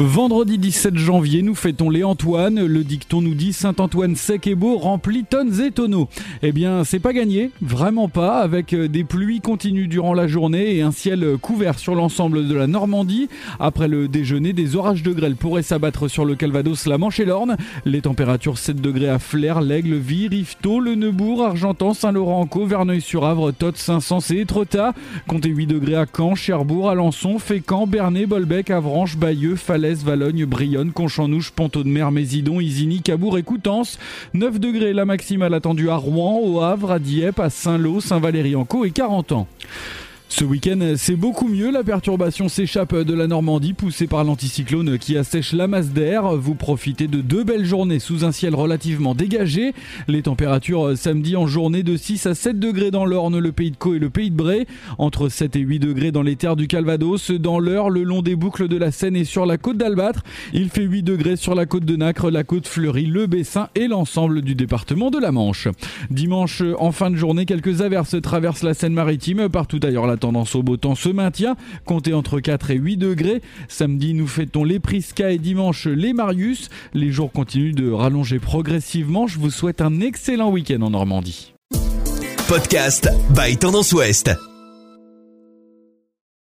Vendredi 17 janvier, nous fêtons les Antoine. Le dicton nous dit Saint-Antoine sec et beau remplit tonnes et tonneaux. Eh bien, c'est pas gagné, vraiment pas, avec euh, des pluies continues durant la journée et un ciel couvert sur l'ensemble de la Normandie. Après le déjeuner, des orages de grêle pourraient s'abattre sur le Calvados, la Manche et l'Orne. Les températures 7 degrés à Flers, l'Aigle, Vie, Rifto, le Neubourg, Argentan, Saint-Laurent-en-Caux, Verneuil-sur-Avre, Tot, Saint-Saëns et Etretat. Comptez 8 degrés à Caen, Cherbourg, Alençon, Fécamp, Bernay, Bolbec, Avranches, Bayeux, Falaise, Valogne, Brionne, Conchanouche, Ponto de Mer, Mésidon, Isigny, Cabourg et Coutances. 9 degrés la maximale attendue à Rouen, au Havre, à Dieppe, à Saint-Lô, Saint-Valery-en-Caux et 40 ans. Ce week-end, c'est beaucoup mieux. La perturbation s'échappe de la Normandie, poussée par l'anticyclone qui assèche la masse d'air. Vous profitez de deux belles journées sous un ciel relativement dégagé. Les températures euh, samedi en journée de 6 à 7 degrés dans l'Orne, le Pays de Caux et le Pays de Bray. Entre 7 et 8 degrés dans les terres du Calvados. Dans l'heure, le long des boucles de la Seine et sur la côte d'Albâtre. Il fait 8 degrés sur la côte de Nacre, la côte Fleurie, le Bessin et l'ensemble du département de la Manche. Dimanche, en fin de journée, quelques averses traversent la Seine-Maritime. Partout ailleurs, la tendance au beau temps se maintient, comptez entre 4 et 8 degrés. Samedi, nous fêtons les Prisca et dimanche les Marius. Les jours continuent de rallonger progressivement. Je vous souhaite un excellent week-end en Normandie. Podcast by Tendance Ouest.